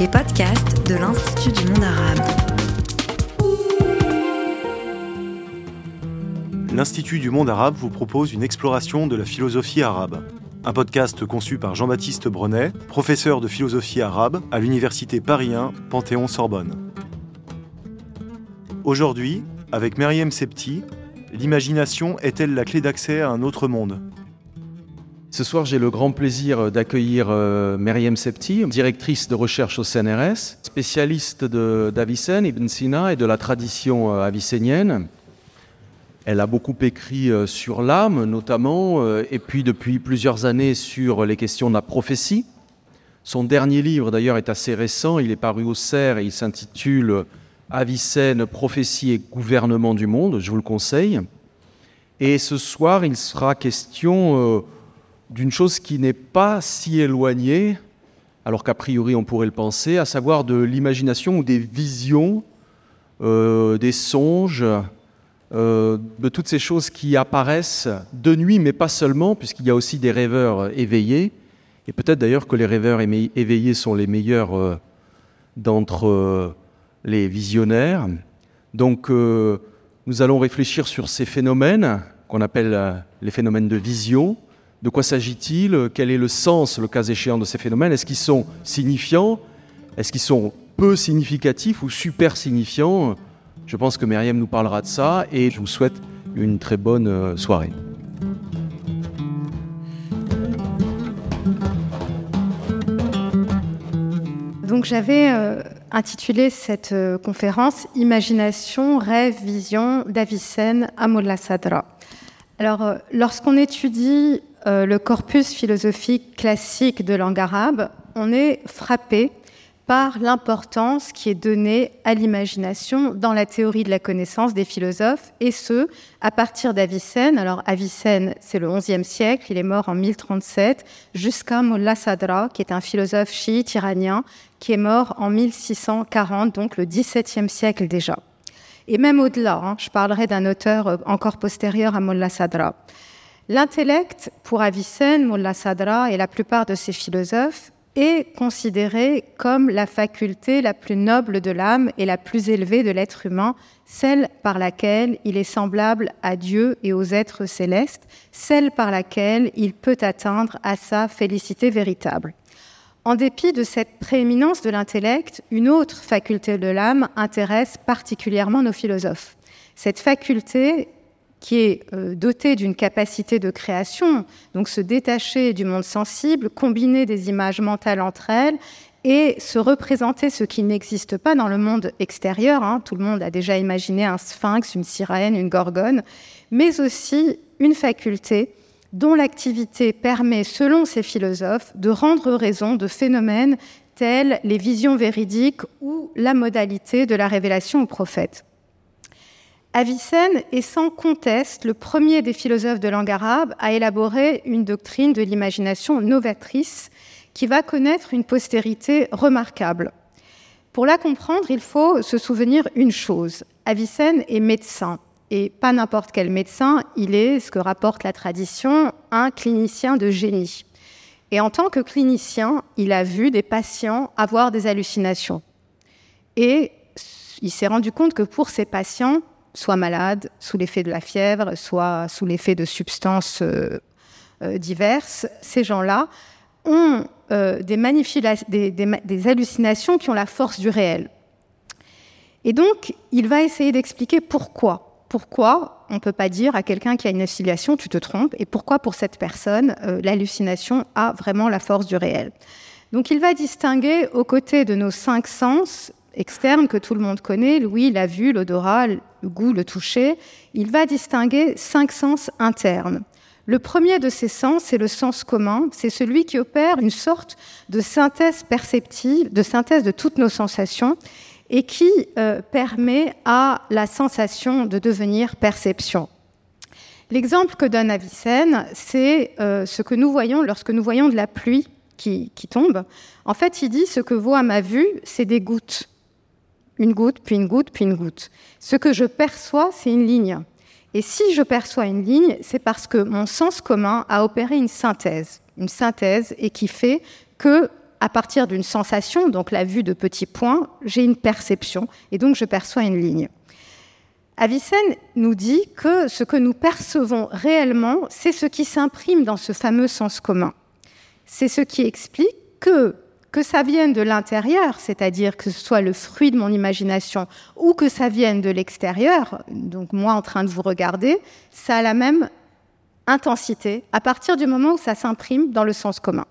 les podcasts de l'Institut du monde arabe. L'Institut du monde arabe vous propose une exploration de la philosophie arabe. Un podcast conçu par Jean-Baptiste Brenet, professeur de philosophie arabe à l'Université Paris 1 Panthéon-Sorbonne. Aujourd'hui, avec Meriem Septi, l'imagination est-elle la clé d'accès à un autre monde? Ce soir, j'ai le grand plaisir d'accueillir euh, Septi, directrice de recherche au CNRS, spécialiste d'Avicenne, Ibn Sina et de la tradition euh, avicénienne. Elle a beaucoup écrit euh, sur l'âme, notamment, et puis depuis plusieurs années sur les questions de la prophétie. Son dernier livre, d'ailleurs, est assez récent. Il est paru au CERF et il s'intitule Avicenne, prophétie et gouvernement du monde. Je vous le conseille. Et ce soir, il sera question d'une chose qui n'est pas si éloignée, alors qu'a priori on pourrait le penser, à savoir de l'imagination ou des visions, euh, des songes, euh, de toutes ces choses qui apparaissent de nuit, mais pas seulement, puisqu'il y a aussi des rêveurs éveillés, et peut-être d'ailleurs que les rêveurs éveillés sont les meilleurs euh, d'entre les visionnaires. Donc nous allons réfléchir sur ces phénomènes qu'on appelle les phénomènes de vision, de quoi s'agit-il? Quel est le sens, le cas échéant, de ces phénomènes? Est-ce qu'ils sont signifiants? Est-ce qu'ils sont peu significatifs ou super signifiants? Je pense que Myriam nous parlera de ça et je vous souhaite une très bonne euh, soirée. Donc j'avais euh, intitulé cette euh, conférence Imagination, rêve, vision d'Avicenne à Sadra. Alors lorsqu'on étudie euh, le corpus philosophique classique de langue arabe, on est frappé par l'importance qui est donnée à l'imagination dans la théorie de la connaissance des philosophes, et ce, à partir d'Avicenne. Alors Avicenne, c'est le XIe siècle, il est mort en 1037, jusqu'à Mullah Sadra, qui est un philosophe chiite iranien, qui est mort en 1640, donc le XVIIe siècle déjà. Et même au-delà, hein, je parlerai d'un auteur encore postérieur à Mullah Sadra. L'intellect, pour Avicenne, Mullah Sadra et la plupart de ses philosophes, est considéré comme la faculté la plus noble de l'âme et la plus élevée de l'être humain, celle par laquelle il est semblable à Dieu et aux êtres célestes, celle par laquelle il peut atteindre à sa félicité véritable. En dépit de cette prééminence de l'intellect, une autre faculté de l'âme intéresse particulièrement nos philosophes. Cette faculté qui est euh, doté d'une capacité de création, donc se détacher du monde sensible, combiner des images mentales entre elles et se représenter ce qui n'existe pas dans le monde extérieur. Hein. Tout le monde a déjà imaginé un sphinx, une sirène, une gorgone, mais aussi une faculté dont l'activité permet, selon ces philosophes, de rendre raison de phénomènes tels les visions véridiques ou la modalité de la révélation au prophète. Avicenne est sans conteste le premier des philosophes de langue arabe à élaborer une doctrine de l'imagination novatrice qui va connaître une postérité remarquable. Pour la comprendre, il faut se souvenir une chose. Avicenne est médecin, et pas n'importe quel médecin, il est, ce que rapporte la tradition, un clinicien de génie. Et en tant que clinicien, il a vu des patients avoir des hallucinations. Et il s'est rendu compte que pour ces patients, soit malades, sous l'effet de la fièvre, soit sous l'effet de substances euh, euh, diverses, ces gens-là ont euh, des, des, hallucinations qui ont la force du réel. Et donc, il va essayer d'expliquer pourquoi. Pourquoi on ne peut pas dire à quelqu'un qui a une hallucination, tu te trompes, et pourquoi pour cette personne, l'hallucination a vraiment la force du réel. Donc, il va distinguer aux côtés de nos cinq sens externe que tout le monde connaît, Louis la vue, l'odorat, le goût, le toucher, il va distinguer cinq sens internes. Le premier de ces sens, c'est le sens commun, c'est celui qui opère une sorte de synthèse perceptive, de synthèse de toutes nos sensations et qui euh, permet à la sensation de devenir perception. L'exemple que donne Avicenne, c'est euh, ce que nous voyons lorsque nous voyons de la pluie qui, qui tombe. En fait, il dit ce que à ma vue, c'est des gouttes une goutte, puis une goutte, puis une goutte. Ce que je perçois, c'est une ligne. Et si je perçois une ligne, c'est parce que mon sens commun a opéré une synthèse, une synthèse, et qui fait que à partir d'une sensation, donc la vue de petits points, j'ai une perception et donc je perçois une ligne. Avicenne nous dit que ce que nous percevons réellement, c'est ce qui s'imprime dans ce fameux sens commun. C'est ce qui explique que que ça vienne de l'intérieur, c'est-à-dire que ce soit le fruit de mon imagination, ou que ça vienne de l'extérieur, donc moi en train de vous regarder, ça a la même intensité à partir du moment où ça s'imprime dans le sens commun.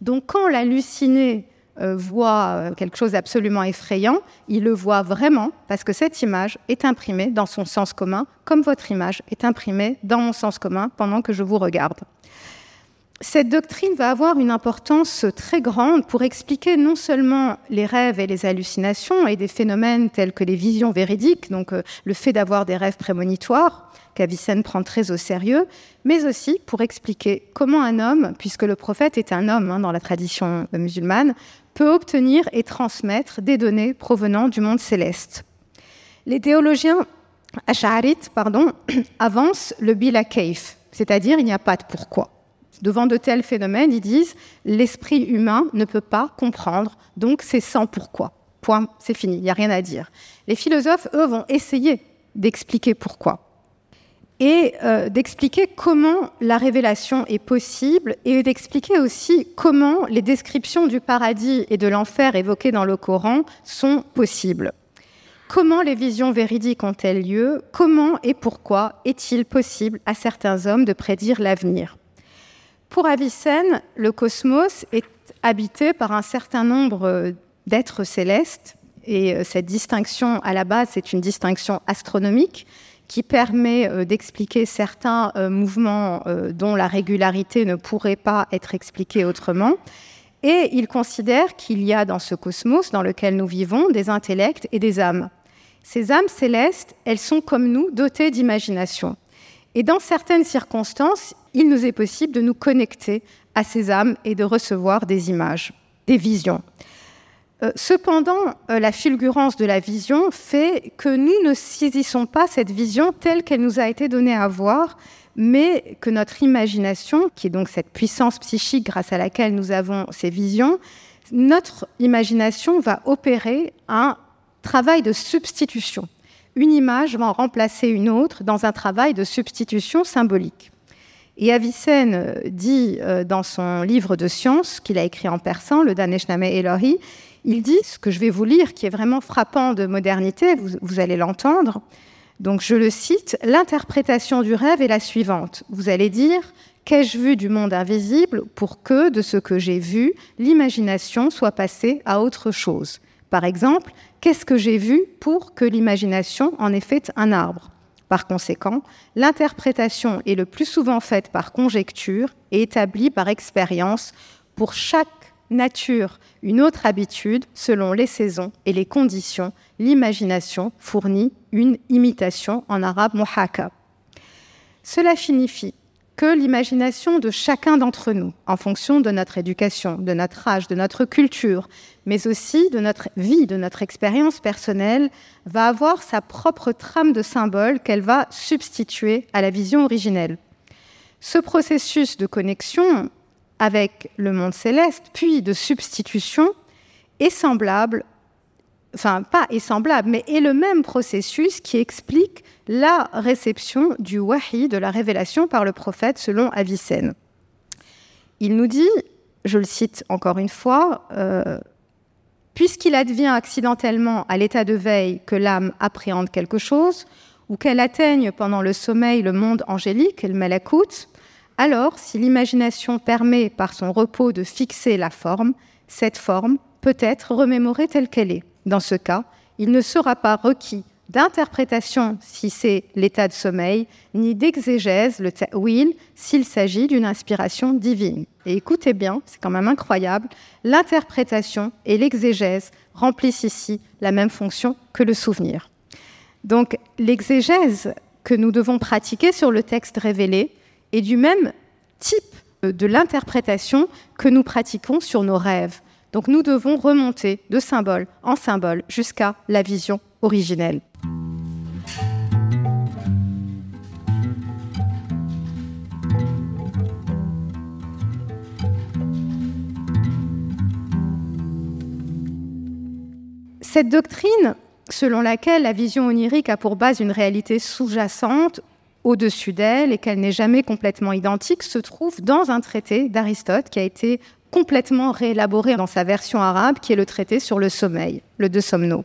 Donc quand l'halluciné euh, voit euh, quelque chose d'absolument effrayant, il le voit vraiment parce que cette image est imprimée dans son sens commun, comme votre image est imprimée dans mon sens commun pendant que je vous regarde. Cette doctrine va avoir une importance très grande pour expliquer non seulement les rêves et les hallucinations et des phénomènes tels que les visions véridiques, donc euh, le fait d'avoir des rêves prémonitoires, qu'Avicenne prend très au sérieux, mais aussi pour expliquer comment un homme, puisque le prophète est un homme hein, dans la tradition musulmane, peut obtenir et transmettre des données provenant du monde céleste. Les théologiens ash'arites pardon, avancent le bila kaif, c'est-à-dire il n'y a pas de pourquoi. Devant de tels phénomènes, ils disent l'esprit humain ne peut pas comprendre, donc c'est sans pourquoi. Point, c'est fini, il n'y a rien à dire. Les philosophes, eux, vont essayer d'expliquer pourquoi et euh, d'expliquer comment la révélation est possible et d'expliquer aussi comment les descriptions du paradis et de l'enfer évoquées dans le Coran sont possibles. Comment les visions véridiques ont-elles lieu? Comment et pourquoi est-il possible à certains hommes de prédire l'avenir? Pour Avicenne, le cosmos est habité par un certain nombre euh, d'êtres célestes, et euh, cette distinction, à la base, c'est une distinction astronomique qui permet euh, d'expliquer certains mouvements dont la régularité ne pourrait pas être expliquée autrement. Et il considère qu'il y a dans ce cosmos dans lequel nous vivons des intellects et des âmes. Ces âmes célestes, elles sont comme nous, dotées d'imagination. Et dans certaines circonstances, il nous est possible de nous connecter à ces âmes et de recevoir des images, des visions. Euh, cependant, euh, la fulgurance de la vision fait que nous ne saisissons pas cette vision telle qu'elle nous a été donnée à voir, mais que notre imagination, qui est donc cette puissance psychique grâce à laquelle nous avons ces visions, notre imagination va opérer un travail de substitution. Une image va en remplacer une autre dans un travail de substitution symbolique. Et Avicenne dit euh, dans son livre de sciences qu'il a écrit en persan, le Daneshname Elohi, il dit ce que je vais vous lire, qui est vraiment frappant de modernité, vous allez l'entendre. Donc je le cite, l'interprétation du rêve est la suivante. Vous allez dire, qu'ai-je vu du monde invisible pour que, de ce que j'ai vu, l'imagination soit passée à autre chose? Par exemple, qu'est-ce que j'ai vu pour que l'imagination en ait fait un arbre? Par conséquent, l'interprétation est le plus souvent faite par conjecture et établie par expérience pour chaque nature une autre habitude selon les saisons et les conditions. L'imagination fournit une imitation en arabe muhaka. Cela signifie que l'imagination de chacun d'entre nous, en fonction de notre éducation, de notre âge, de notre culture, mais aussi de notre vie, de notre expérience personnelle, va avoir sa propre trame de symboles qu'elle va substituer à la vision originelle. Ce processus de connexion avec le monde céleste, puis de substitution, est semblable enfin pas est semblable, mais est le même processus qui explique la réception du wahi, de la révélation par le prophète selon Avicenne. Il nous dit, je le cite encore une fois, euh, puisqu'il advient accidentellement à l'état de veille que l'âme appréhende quelque chose, ou qu'elle atteigne pendant le sommeil le monde angélique, le malakut, alors si l'imagination permet par son repos de fixer la forme, cette forme peut être remémorée telle qu'elle est. Dans ce cas, il ne sera pas requis d'interprétation si c'est l'état de sommeil, ni d'exégèse, le ta'wil, s'il s'agit d'une inspiration divine. Et écoutez bien, c'est quand même incroyable, l'interprétation et l'exégèse remplissent ici la même fonction que le souvenir. Donc l'exégèse que nous devons pratiquer sur le texte révélé est du même type de l'interprétation que nous pratiquons sur nos rêves. Donc nous devons remonter de symbole en symbole jusqu'à la vision originelle. Cette doctrine, selon laquelle la vision onirique a pour base une réalité sous-jacente au-dessus d'elle et qu'elle n'est jamais complètement identique, se trouve dans un traité d'Aristote qui a été complètement réélaboré dans sa version arabe, qui est le traité sur le sommeil, le De Somno.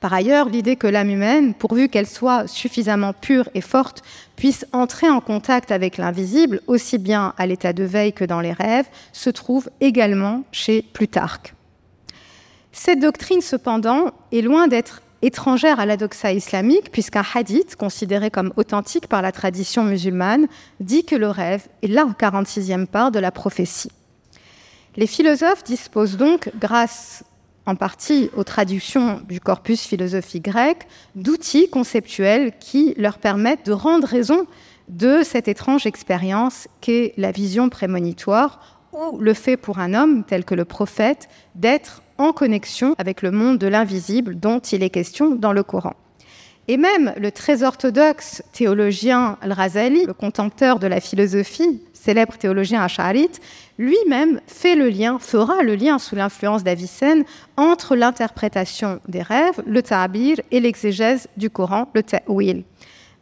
Par ailleurs, l'idée que l'âme humaine, pourvu qu'elle soit suffisamment pure et forte, puisse entrer en contact avec l'invisible, aussi bien à l'état de veille que dans les rêves, se trouve également chez Plutarque. Cette doctrine, cependant, est loin d'être étrangère à la doxa islamique, puisqu'un hadith, considéré comme authentique par la tradition musulmane, dit que le rêve est la 46e part de la prophétie. Les philosophes disposent donc, grâce en partie aux traductions du corpus philosophique grec, d'outils conceptuels qui leur permettent de rendre raison de cette étrange expérience qu'est la vision prémonitoire ou le fait pour un homme tel que le prophète d'être en connexion avec le monde de l'invisible dont il est question dans le Coran. Et même le très orthodoxe théologien Al-Razali, le contempteur de la philosophie, célèbre théologien Ash'arite, lui-même fait le lien, fera le lien sous l'influence d'Avicenne entre l'interprétation des rêves, le ta'abir, et l'exégèse du Coran, le ta'wil.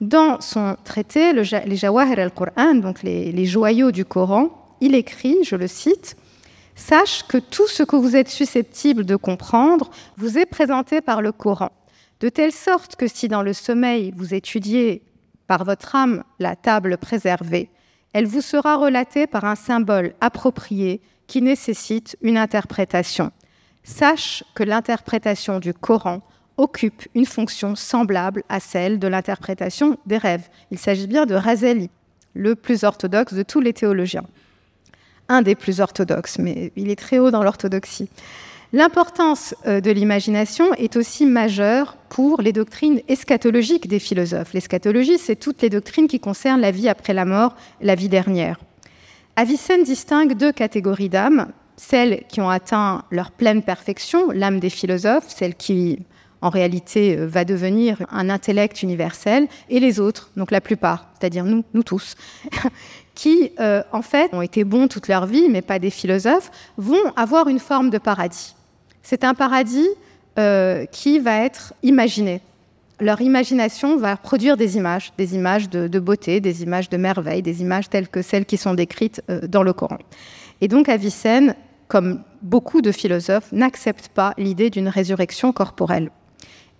Dans son traité, les Jawahir al-Qur'an, donc les joyaux du Coran, il écrit, je le cite, Sache que tout ce que vous êtes susceptible de comprendre vous est présenté par le Coran, de telle sorte que si dans le sommeil vous étudiez par votre âme la table préservée, elle vous sera relatée par un symbole approprié qui nécessite une interprétation. Sache que l'interprétation du Coran occupe une fonction semblable à celle de l'interprétation des rêves. Il s'agit bien de Razali, le plus orthodoxe de tous les théologiens. Un des plus orthodoxes, mais il est très haut dans l'orthodoxie. L'importance euh, de l'imagination est aussi majeure pour les doctrines eschatologiques des philosophes. L'eschatologie, c'est toutes les doctrines qui concernent la vie après la mort, la vie dernière. Avicenne distingue deux catégories d'âmes, celles qui ont atteint leur pleine perfection, l'âme des philosophes, celle qui en réalité euh, va devenir un intellect universel, et les autres, donc la plupart, c'est-à-dire nous, nous tous, qui euh, en fait ont été bons toute leur vie, mais pas des philosophes, vont avoir une forme de paradis. C'est un paradis euh, qui va être imaginé. Leur imagination va produire des images, des images de, beauté, des images de merveille, des images telles que celles qui sont décrites euh, dans le Coran. Et donc Avicenne, comme beaucoup de philosophes, n'accepte pas l'idée d'une résurrection corporelle.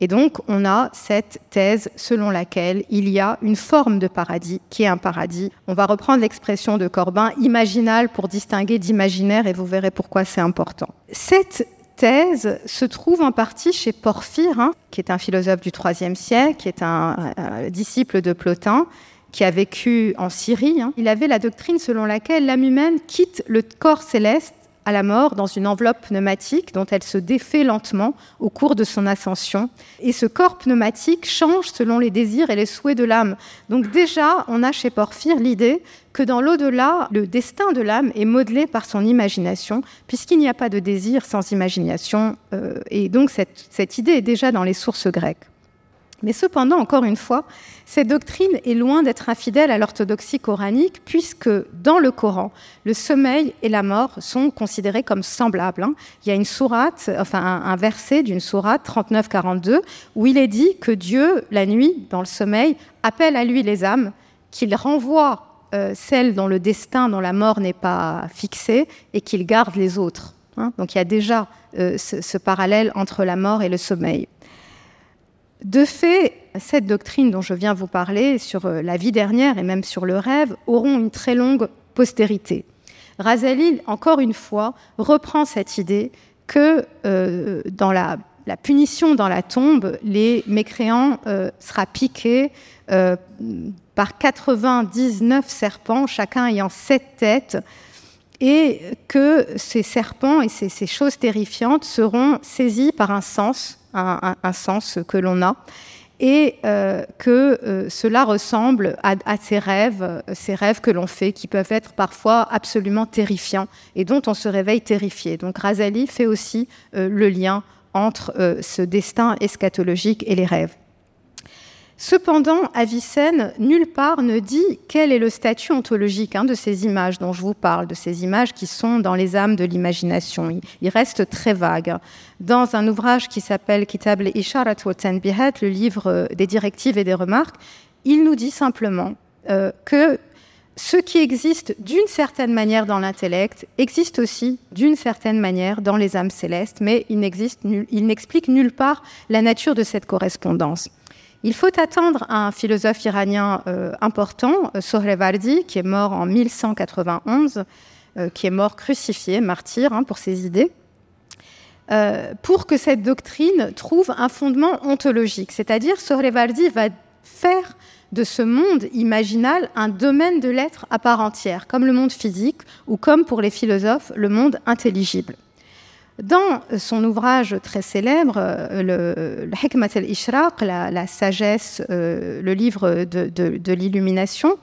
Et donc, on a cette thèse selon laquelle il y a une forme de paradis qui est un paradis. On va reprendre l'expression de Corbin, imaginal pour distinguer d'imaginaire, et vous verrez pourquoi c'est important. Cette thèse se trouve en partie chez Porphyre, hein, qui est un philosophe du IIIe siècle, qui est un, disciple de Plotin, qui a vécu en Syrie. Hein. Il avait la doctrine selon laquelle l'âme humaine quitte le corps céleste à la mort dans une enveloppe pneumatique dont elle se défait lentement au cours de son ascension. Et ce corps pneumatique change selon les désirs et les souhaits de l'âme. Donc déjà, on a chez Porphyre l'idée que dans l'au-delà, le destin de l'âme est modelé par son imagination, puisqu'il n'y a pas de désir sans imagination. Euh, et donc cette, cette idée est déjà dans les sources grecques. Mais cependant, encore une fois, cette doctrine est loin d'être infidèle à l'orthodoxie coranique, puisque dans le Coran, le sommeil et la mort sont considérés comme semblables. Hein. Il y a une sourate, enfin un, verset d'une sourate 39-42, où il est dit que Dieu, la nuit, dans le sommeil, appelle à lui les âmes, qu'il renvoie euh, celles dont le destin, dont la mort n'est pas fixée, et qu'il garde les autres. Hein. Donc il y a déjà euh, ce parallèle entre la mort et le sommeil. De fait, cette doctrine dont je viens vous parler sur euh, la vie dernière et même sur le rêve auront une très longue postérité. Razali, encore une fois, reprend cette idée que euh, dans la, punition dans la tombe, les mécréants euh, sera piqués par 99 serpents, chacun ayant sept têtes, et que ces serpents et ces choses terrifiantes seront saisis par un sens un, sens que l'on a, et euh, que euh, cela ressemble à, ces rêves, ces rêves que l'on fait, qui peuvent être parfois absolument terrifiants et dont on se réveille terrifié. Donc Razali fait aussi euh, le lien entre ce destin eschatologique et les rêves. Cependant, Avicenne, nulle part ne dit quel est le statut ontologique hein, de ces images dont je vous parle, de ces images qui sont dans les âmes de l'imagination. Il reste très vague. Dans un ouvrage qui s'appelle Kitab al-Isharat wa le livre des directives et des remarques, il nous dit simplement euh, que ce qui existe d'une certaine manière dans l'intellect existe aussi d'une certaine manière dans les âmes célestes, mais il n'explique nulle part la nature de cette correspondance. Il faut attendre un philosophe iranien euh, important, euh, Sohrevardi, qui est mort en 1191, euh, qui est mort crucifié, martyr hein, pour ses idées, pour que cette doctrine trouve un fondement ontologique. C'est-à-dire, Sohrevardi va faire de ce monde imaginal un domaine de l'être à part entière, comme le monde physique ou comme pour les philosophes le monde intelligible. Dans son ouvrage très célèbre, euh, le, Hikmat al-Ishraq, la, sagesse, euh, le livre de, l'illumination,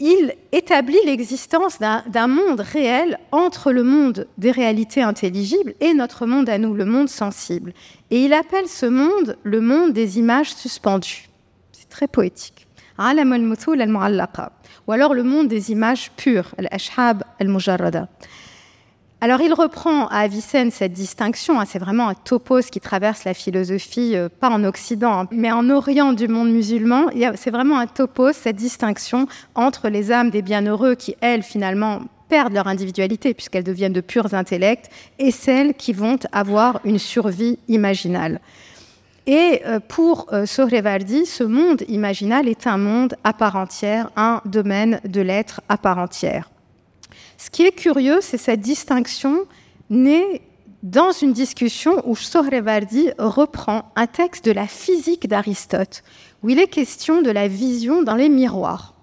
il établit l'existence d'un monde réel entre le monde des réalités intelligibles et notre monde à nous, le monde sensible. Et il appelle ce monde le monde des images suspendues. C'est très poétique. Ou alors le monde des images pures, al-ashhab al-mujarrada. Alors il reprend à Avicenne cette distinction, hein, c'est vraiment un topos qui traverse la philosophie, euh, pas en Occident, hein, mais en Orient du monde musulman. C'est vraiment un topos, cette distinction entre les âmes des bienheureux qui, elles, finalement, perdent leur individualité puisqu'elles deviennent de purs intellects, et celles qui vont avoir une survie imaginale. Et euh, pour euh, Sohrevardi, ce monde imaginal est un monde à part entière, un domaine de l'être à part entière. Ce qui est curieux, c'est cette distinction née dans une discussion où Sohrevardi reprend un texte de la physique d'Aristote, où il est question de la vision dans les miroirs.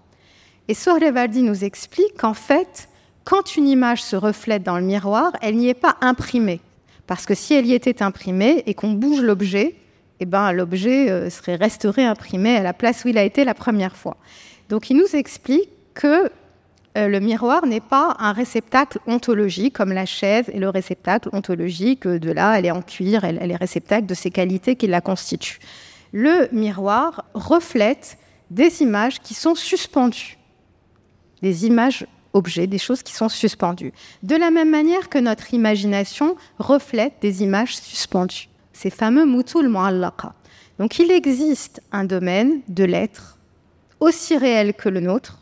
Et Sohrevardi nous explique qu'en fait, quand une image se reflète dans le miroir, elle n'y est pas imprimée. Parce que si elle y était imprimée et qu'on bouge l'objet, eh ben, l'objet euh, serait resterait imprimé à la place où il a été la première fois. Donc il nous explique que le miroir n'est pas un réceptacle ontologique comme la chaise est le réceptacle ontologique de là, elle est en cuir, elle, est réceptacle de ces qualités qui la constituent. Le miroir reflète des images qui sont suspendues, des images objets, des choses qui sont suspendues. De la même manière que notre imagination reflète des images suspendues, ces fameux mutul mu'allaqa. Donc il existe un domaine de l'être aussi réel que le nôtre,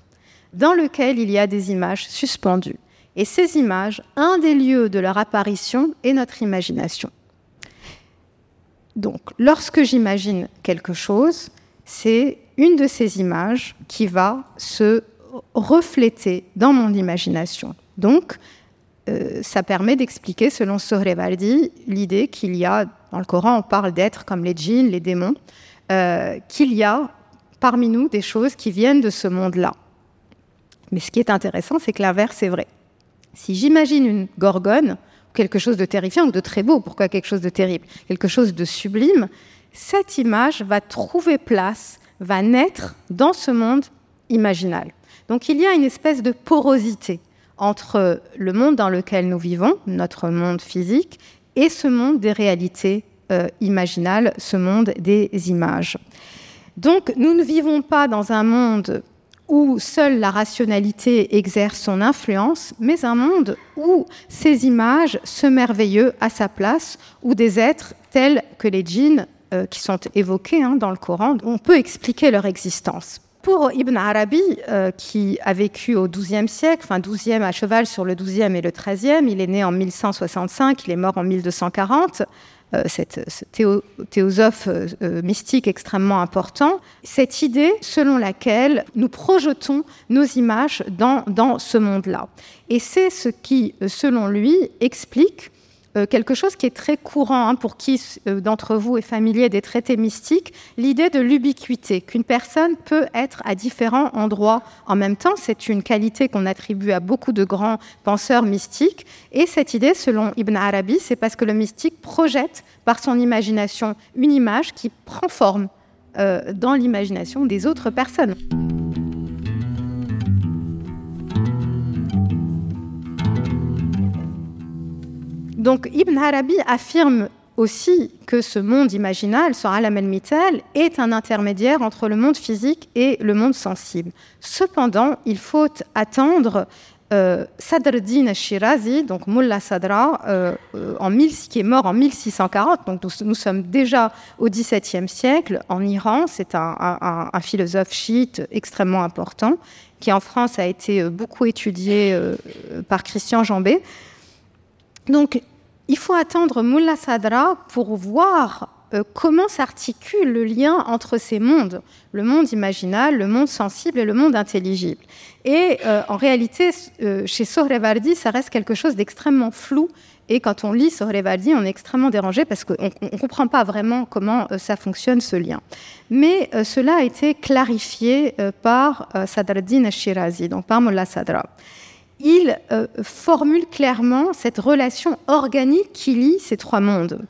dans lequel il y a des images suspendues. Et ces images, un des lieux de leur apparition est notre imagination. Donc, lorsque j'imagine quelque chose, c'est une de ces images qui va se refléter dans mon imagination. Donc, euh, ça permet d'expliquer, selon Sohrevaldi, l'idée qu'il y a, dans le Coran, on parle d'êtres comme les djinns, les démons, euh, qu'il y a parmi nous des choses qui viennent de ce monde-là. Mais ce qui est intéressant, c'est que l'inverse est vrai. Si j'imagine une gorgone, quelque chose de terrifiant ou de très beau, pourquoi quelque chose de terrible? Quelque chose de sublime, cette image va trouver place, va naître dans ce monde imaginal. Donc il y a une espèce de porosité entre le monde dans lequel nous vivons, notre monde physique, et ce monde des réalités euh, imaginales, ce monde des images. Donc nous ne vivons pas dans un monde où seule la rationalité exerce son influence, mais un monde où ces images se merveilleux à sa place, où des êtres tels que les djinns euh, qui sont évoqués hein, dans le Coran, on peut expliquer leur existence. Pour Ibn Arabi, euh, qui a vécu au XIIe siècle, enfin XIIe à cheval sur le XIIe et le XIIIe, il est né en 1165, il est mort en 1240, euh, cette, ce théosophe euh, euh, mystique extrêmement important, cette idée selon laquelle nous projetons nos images dans, dans ce monde-là. Et c'est ce qui, selon lui, explique euh, quelque chose qui est très courant hein, pour qui euh, d'entre vous est familier des traités mystiques, l'idée de l'ubiquité, qu'une personne peut être à différents endroits en même temps. C'est une qualité qu'on attribue à beaucoup de grands penseurs mystiques. Et cette idée, selon Ibn Arabi, c'est parce que le mystique projette par son imagination une image qui prend forme euh, dans l'imagination des autres personnes. Donc Ibn Arabi affirme aussi que ce monde imaginal, Alam el est un intermédiaire entre le monde physique et le monde sensible. Cependant, il faut attendre euh, Sadr Shirazi, donc Mullah Sadra, euh, euh, en qui est mort en 1640, donc nous, sommes déjà au XVIIe siècle en Iran. C'est un, philosophe chiite extrêmement important qui en France a été beaucoup étudié par Christian Jambé. Donc il faut attendre Mullah Sadra pour voir euh, comment s'articule le lien entre ces mondes, le monde imaginal, le monde sensible et le monde intelligible. Et euh, en réalité, euh, chez Sohrevardi, ça reste quelque chose d'extrêmement flou. Et quand on lit Sohrevardi, on est extrêmement dérangé parce qu'on ne comprend pas vraiment comment ça fonctionne, ce lien. Mais cela a été clarifié par Sadruddin Shirazi, donc par Mullah Sadra il euh, formule clairement cette relation organique qui lie ces trois mondes.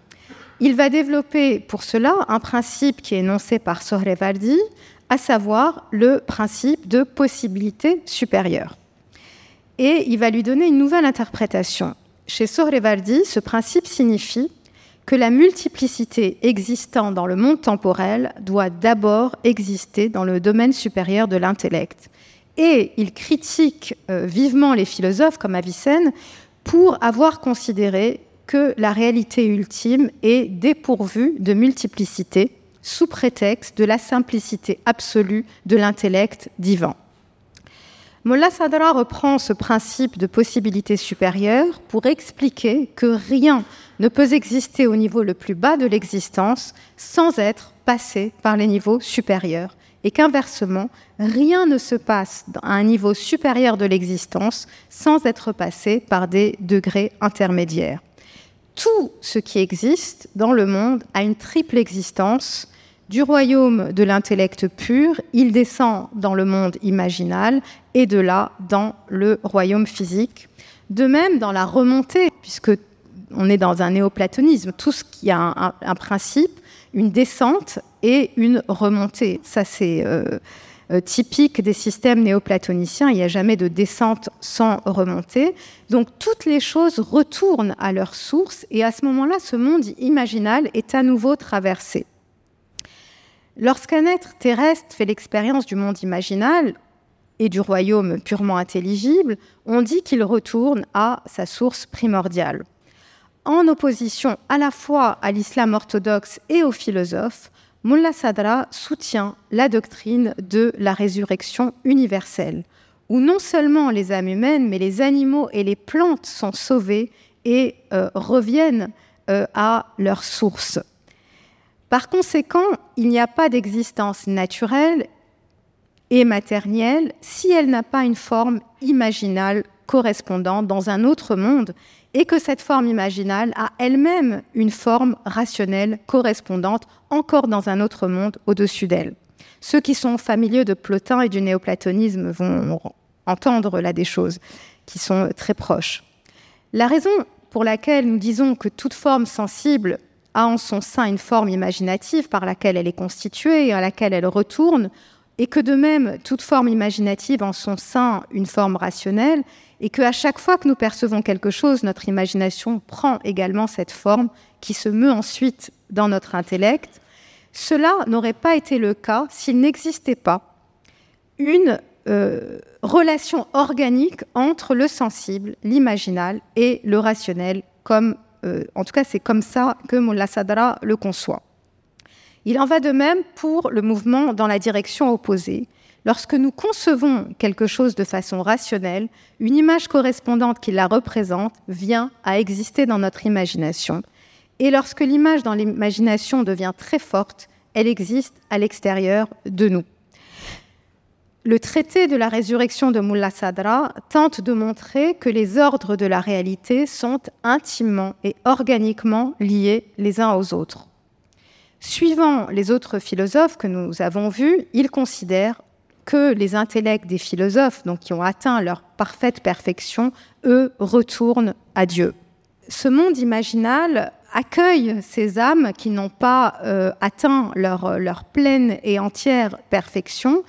Il va développer pour cela un principe qui est énoncé par Sohrevaldi, à savoir le principe de possibilité supérieure. Et il va lui donner une nouvelle interprétation. Chez Sohrevaldi, ce principe signifie que la multiplicité existant dans le monde temporel doit d'abord exister dans le domaine supérieur de l'intellect et il critique euh, vivement les philosophes comme Avicenne pour avoir considéré que la réalité ultime est dépourvue de multiplicité sous prétexte de la simplicité absolue de l'intellect divin. Molla Sadra reprend ce principe de possibilité supérieure pour expliquer que rien ne peut exister au niveau le plus bas de l'existence sans être passé par les niveaux supérieurs et qu'inversement, rien ne se passe à un niveau supérieur de l'existence sans être passé par des degrés intermédiaires. Tout ce qui existe dans le monde a une triple existence. Du royaume de l'intellect pur, il descend dans le monde imaginal et de là dans le royaume physique. De même, dans la remontée, puisque on est dans un néoplatonisme, tout ce qui a un principe, une descente et une remontée. Ça, c'est euh, euh, typique des systèmes néoplatoniciens. Il n'y a jamais de descente sans remontée. Donc, toutes les choses retournent à leur source et à ce moment-là, ce monde imaginal est à nouveau traversé. Lorsqu'un être terrestre fait l'expérience du monde imaginal et du royaume purement intelligible, on dit qu'il retourne à sa source primordiale en opposition à la fois à l'islam orthodoxe et aux philosophes, Mullah Sadra soutient la doctrine de la résurrection universelle, où non seulement les âmes humaines, mais les animaux et les plantes sont sauvés et euh, reviennent euh, à leur source. Par conséquent, il n'y a pas d'existence naturelle et matérielle si elle n'a pas une forme imaginale correspondante dans un autre monde et que cette forme imaginale a elle-même une forme rationnelle correspondante encore dans un autre monde au-dessus d'elle. Ceux qui sont familiers de Plotin et du néoplatonisme vont entendre là des choses qui sont très proches. La raison pour laquelle nous disons que toute forme sensible a en son sein une forme imaginative par laquelle elle est constituée et à laquelle elle retourne, et que de même toute forme imaginative en son sein une forme rationnelle, et qu'à chaque fois que nous percevons quelque chose, notre imagination prend également cette forme qui se meut ensuite dans notre intellect. Cela n'aurait pas été le cas s'il n'existait pas une euh, relation organique entre le sensible, l'imaginal et le rationnel, comme, euh, en tout cas c'est comme ça que Mullah Sadra le conçoit. Il en va de même pour le mouvement dans la direction opposée, Lorsque nous concevons quelque chose de façon rationnelle, une image correspondante qui la représente vient à exister dans notre imagination. Et lorsque l'image dans l'imagination devient très forte, elle existe à l'extérieur de nous. Le traité de la résurrection de Mullah Sadra tente de montrer que les ordres de la réalité sont intimement et organiquement liés les uns aux autres. Suivant les autres philosophes que nous avons vus, ils considèrent que les intellects des philosophes, donc qui ont atteint leur parfaite perfection, eux retournent à Dieu. Ce monde imaginal accueille ces âmes qui n'ont pas euh, atteint leur, leur, pleine et entière perfection,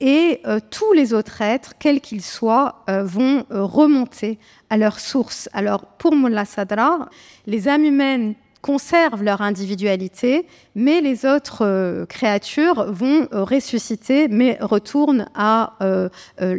et euh, tous les autres êtres, quels qu'ils soient, euh, vont remonter à leur source. Alors pour Mullah Sadra, les âmes humaines conservent leur individualité, mais les autres euh, créatures vont euh, ressusciter, mais retournent à,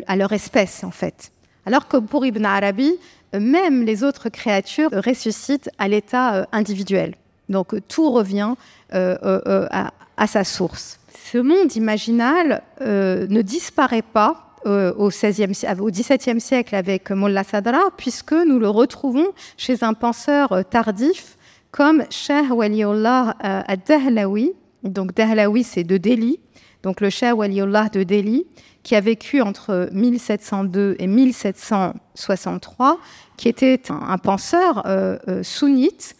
à leur espèce, en fait. Alors que pour Ibn Arabi, même les autres créatures ressuscitent à l'état individuel. Donc tout revient à, sa source. Ce monde imaginal ne disparaît pas euh, au, 16e, au XVIIe siècle avec Mullah Sadra, puisque nous le retrouvons chez un penseur euh, tardif comme Shah Waliullah euh, ad-Dahlawi. Donc Dahlawi, c'est de Delhi. Donc le Shah Waliullah de Delhi, qui a vécu entre 1702 et 1763, qui était un, penseur sunnite,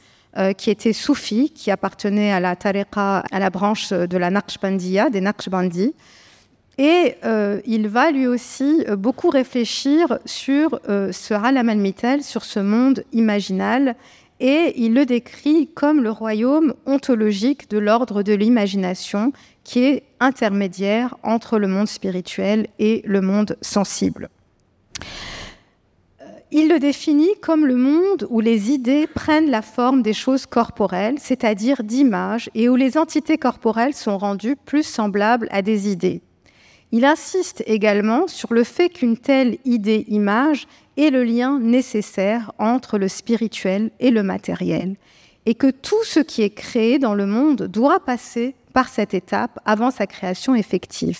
qui était soufi, qui appartenait à la tariqa, à la branche de la Naqshbandiya, des Naqshbandis, et euh, il va lui aussi euh, beaucoup réfléchir sur euh, ce Alam al sur ce monde imaginal, et il le décrit comme le royaume ontologique de l'ordre de l'imagination, qui est intermédiaire entre le monde spirituel et le monde sensible. Il le définit comme le monde où les idées prennent la forme des choses corporelles, c'est-à-dire d'images, et où les entités corporelles sont rendues plus semblables à des idées. Il insiste également sur le fait qu'une telle idée-image est le lien nécessaire entre le spirituel et le matériel, et que tout ce qui est créé dans le monde doit passer par cette étape avant sa création effective.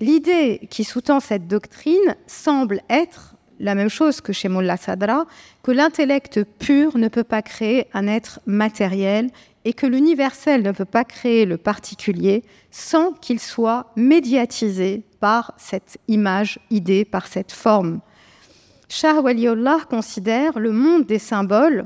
L'idée qui sous-tend cette doctrine semble être la même chose que chez Mullah Sadra, que l'intellect pur ne peut pas créer un être matériel et que l'universel ne peut pas créer le particulier sans qu'il soit médiatisé par cette image, idée, par cette forme. Shah Waliullah considère le monde des symboles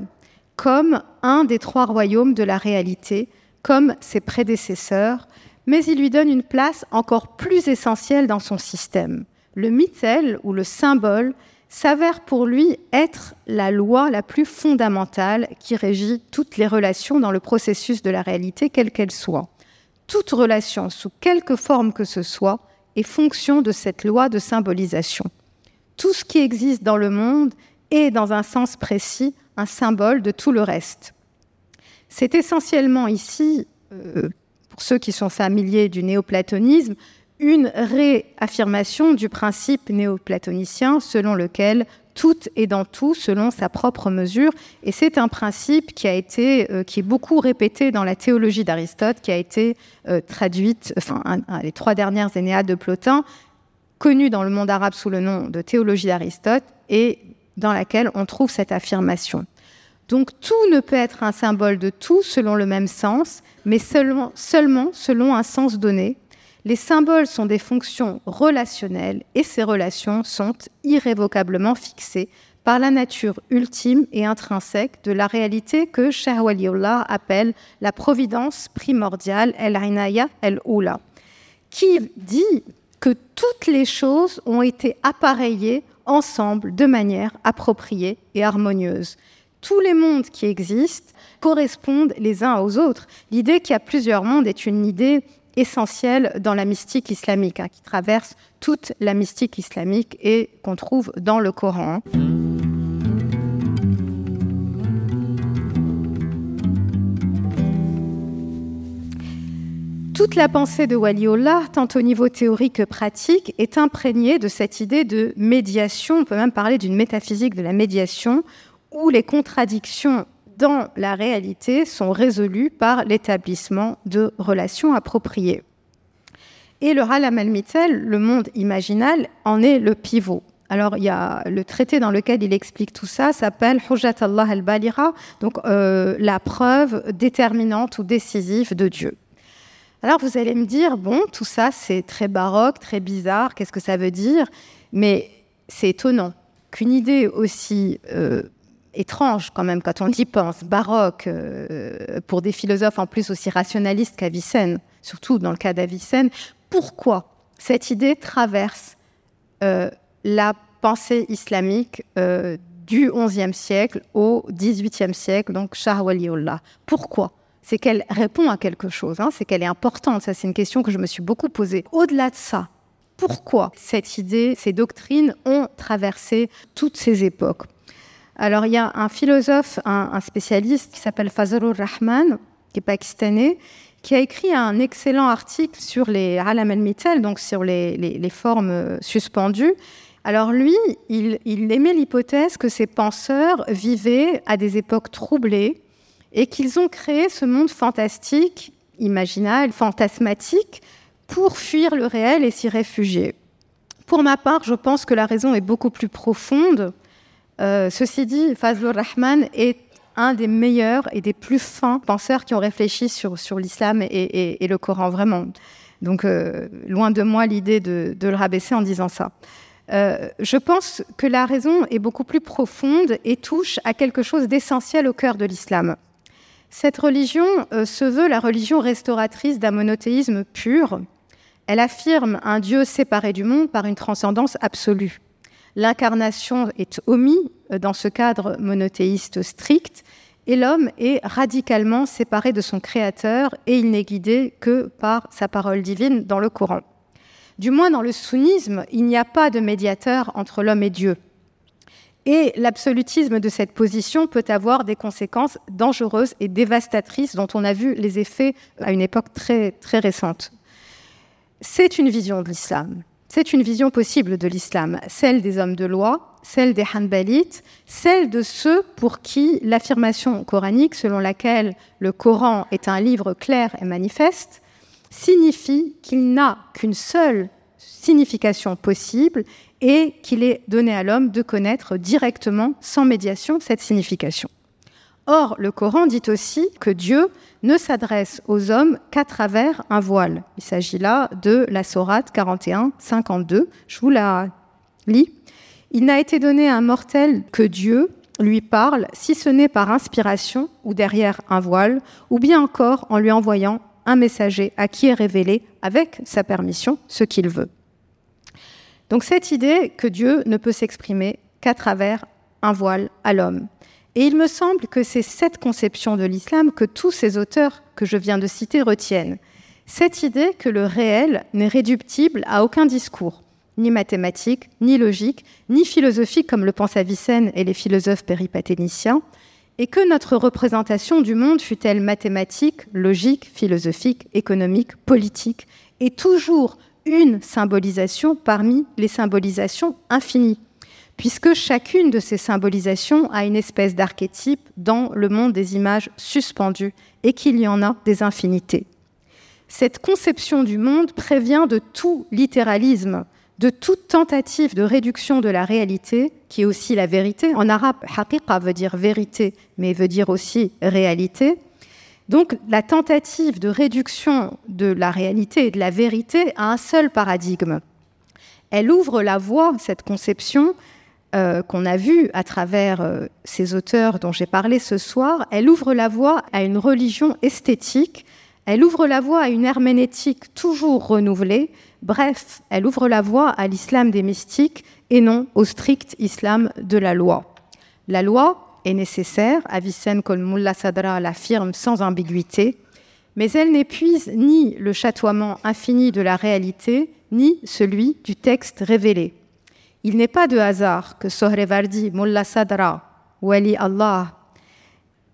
comme un des trois royaumes de la réalité, comme ses prédécesseurs, mais il lui donne une place encore plus essentielle dans son système. Le mythel ou le symbole s'avère pour lui être la loi la plus fondamentale qui régit toutes les relations dans le processus de la réalité, quelle qu'elle soit. Toute relation, sous quelque forme que ce soit, est fonction de cette loi de symbolisation. Tout ce qui existe dans le monde est, dans un sens précis, un symbole de tout le reste. C'est essentiellement ici, euh, pour ceux qui sont familiers du néoplatonisme, une réaffirmation du principe néoplatonicien selon lequel tout est dans tout selon sa propre mesure. Et c'est un principe qui a été, euh, qui est beaucoup répété dans la théologie d'Aristote, qui a été euh, traduite, enfin, les trois dernières Énéades de Plotin, connue dans le monde arabe sous le nom de théologie d'Aristote, et dans laquelle on trouve cette affirmation. Donc tout ne peut être un symbole de tout selon le même sens, mais seulement, seulement selon un sens donné, les symboles sont des fonctions relationnelles et ces relations sont irrévocablement fixées par la nature ultime et intrinsèque de la réalité que Cheikh appelle la providence primordiale, el-inaya el-oula, qui dit que toutes les choses ont été appareillées ensemble de manière appropriée et harmonieuse. Tous les mondes qui existent correspondent les uns aux autres. L'idée qu'il y a plusieurs mondes est une idée essentiel dans la mystique islamique, hein, qui traverse toute la mystique islamique et qu'on trouve dans le Coran. Toute la pensée de Waliullah, tant au niveau théorique que pratique, est imprégnée de cette idée de médiation. On peut même parler d'une métaphysique de la médiation, où les contradictions dans la réalité sont résolues par l'établissement de relations appropriées. Et le Halam al-Mitel, le monde imaginal, en est le pivot. Alors, il y a le traité dans lequel il explique tout ça, s'appelle Hujjat Allah al-Balira, donc euh, la preuve déterminante ou décisive de Dieu. Alors, vous allez me dire, bon, tout ça, c'est très baroque, très bizarre, qu'est-ce que ça veut dire? Mais c'est étonnant qu'une idée aussi euh, étrange quand même quand on y pense, baroque, euh, pour des philosophes en plus aussi rationalistes qu'Avicenne, surtout dans le cas d'Avicenne. Pourquoi cette idée traverse euh, la pensée islamique euh, du XIe siècle au XVIIIe siècle, donc Shah Waliullah Pourquoi? C'est qu'elle répond à quelque chose, hein, c'est qu'elle est importante. Ça, c'est une question que je me suis beaucoup posée. Au-delà de ça, pourquoi cette idée, ces doctrines ont traversé toutes ces époques? Alors, il y a un philosophe, un, spécialiste qui s'appelle Fazlur Rahman, qui est pakistanais, qui a écrit un excellent article sur les alam al donc sur les, formes euh, suspendues. Alors lui, il, il émet l'hypothèse que ces penseurs vivaient à des époques troublées et qu'ils ont créé ce monde fantastique, imaginal, fantasmatique, pour fuir le réel et s'y réfugier. Pour ma part, je pense que la raison est beaucoup plus profonde. Euh, ceci dit, Fazlur Rahman est un des meilleurs et des plus fins penseurs qui ont réfléchi sur, l'islam et, le Coran, vraiment. Donc, euh, loin de moi l'idée de, le rabaisser en disant ça. Euh, je pense que la raison est beaucoup plus profonde et touche à quelque chose d'essentiel au cœur de l'islam. Cette religion se veut la religion restauratrice d'un monothéisme pur, elle affirme un Dieu séparé du monde par une transcendance absolue. L'incarnation est omise dans ce cadre monothéiste strict et l'homme est radicalement séparé de son Créateur et il n'est guidé que par sa parole divine dans le Coran. Du moins dans le sunnisme, il n'y a pas de médiateur entre l'homme et Dieu. Et l'absolutisme de cette position peut avoir des conséquences dangereuses et dévastatrices dont on a vu les effets à une époque très, très récente c'est une vision de l'islam. C'est une vision possible de l'islam, celle des hommes de loi, celle des Hanbalites, celle de ceux pour qui l'affirmation coranique, selon laquelle le Coran est un livre clair et manifeste, signifie qu'il n'a qu'une seule signification possible et qu'il est donné à l'homme de connaître directement, sans médiation, cette signification. Or, le Coran dit aussi que Dieu ne s'adresse aux hommes qu'à travers un voile. Il s'agit là de la Sourate 41-52. Je vous la lis. Il n'a été donné à un mortel que Dieu lui parle, si ce n'est par inspiration ou derrière un voile, ou bien encore en lui envoyant un messager à qui est révélé, avec sa permission, ce qu'il veut. Donc cette idée que Dieu ne peut s'exprimer qu'à travers un voile à l'homme. Et il me semble que c'est cette conception de l'islam que tous ces auteurs que je viens de citer retiennent. Cette idée que le réel n'est réductible à aucun discours, ni mathématique, ni logique, ni philosophique comme le pensent Avicenne et les philosophes péripaténiciens, et que notre représentation du monde, fut-elle mathématique, logique, philosophique, économique, politique, est toujours une symbolisation parmi les symbolisations infinies puisque chacune de ces symbolisations a une espèce d'archétype dans le monde des images suspendues et qu'il y en a des infinités. Cette conception du monde prévient de tout littéralisme, de toute tentative de réduction de la réalité, qui est aussi la vérité. En arabe, haqiqa veut dire vérité, mais veut dire aussi réalité. Donc la tentative de réduction de la réalité et de la vérité à un seul paradigme. Elle ouvre la voie, cette conception, euh, qu'on a vu à travers euh, ces auteurs dont j'ai parlé ce soir, elle ouvre la voie à une religion esthétique, elle ouvre la voie à une herméneutique toujours renouvelée, bref, elle ouvre la voie à l'islam des mystiques et non au strict islam de la loi. La loi est nécessaire, Avicenne Kolmulla Sadra l'affirme sans ambiguïté, mais elle n'épuise ni le chatoiement infini de la réalité, ni celui du texte révélé. Il n'est pas de hasard que Sohrevardi, Mullah Sadra, Wali Allah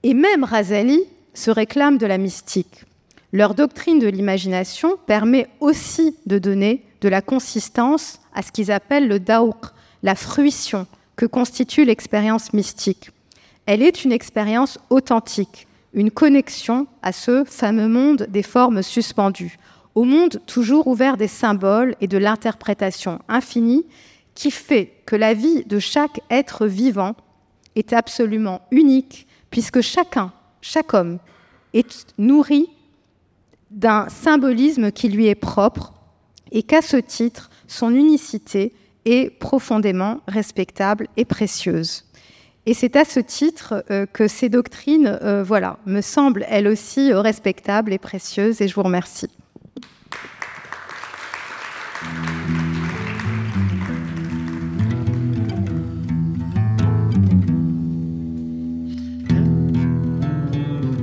et même Razali se réclament de la mystique. Leur doctrine de l'imagination permet aussi de donner de la consistance à ce qu'ils appellent le daouk, la fruition que constitue l'expérience mystique. Elle est une expérience authentique, une connexion à ce fameux monde des formes suspendues, au monde toujours ouvert des symboles et de l'interprétation infinie qui fait que la vie de chaque être vivant est absolument unique, puisque chacun, chaque homme, est nourri d'un symbolisme qui lui est propre, et qu'à ce titre, son unicité est profondément respectable et précieuse. Et c'est à ce titre euh, que ces doctrines, euh, voilà, me semblent elles aussi respectables et précieuses, et je vous remercie.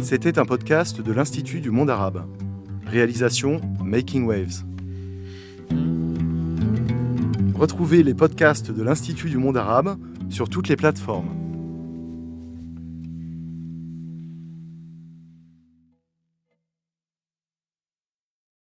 C'était un podcast de l'Institut du monde arabe. Réalisation Making Waves. Retrouvez les podcasts de l'Institut du monde arabe sur toutes les plateformes.